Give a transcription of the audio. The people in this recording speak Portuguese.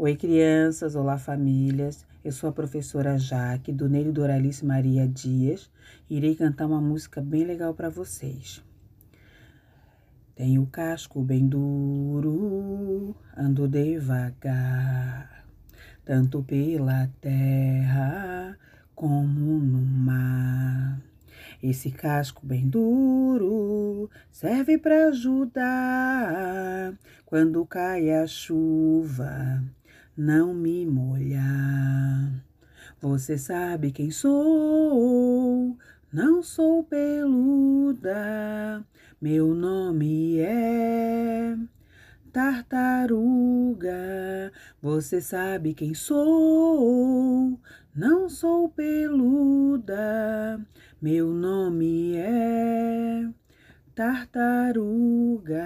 Oi, crianças, olá, famílias. Eu sou a professora Jaque, do Nele Doralice Maria Dias, irei cantar uma música bem legal para vocês. Tenho o casco bem duro, ando devagar, tanto pela terra como no mar. Esse casco bem duro serve para ajudar quando cai a chuva não me molhar. Você sabe quem sou, não sou peluda, meu nome é tartaruga. Você sabe quem sou, não sou peluda, meu nome é tartaruga.